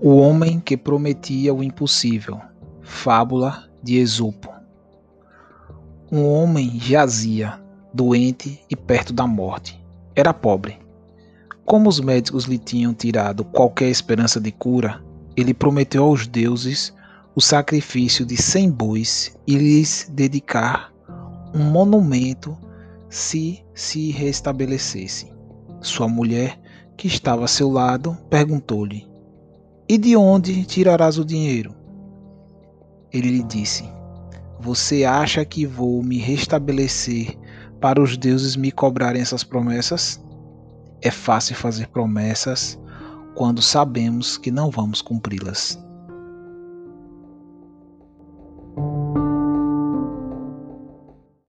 O homem que prometia o impossível. Fábula de Esopo. Um homem jazia, doente e perto da morte. Era pobre. Como os médicos lhe tinham tirado qualquer esperança de cura, ele prometeu aos deuses o sacrifício de cem bois e lhes dedicar um monumento se se restabelecesse. Sua mulher, que estava a seu lado, perguntou-lhe: E de onde tirarás o dinheiro? Ele lhe disse: Você acha que vou me restabelecer para os deuses me cobrarem essas promessas? É fácil fazer promessas quando sabemos que não vamos cumpri-las.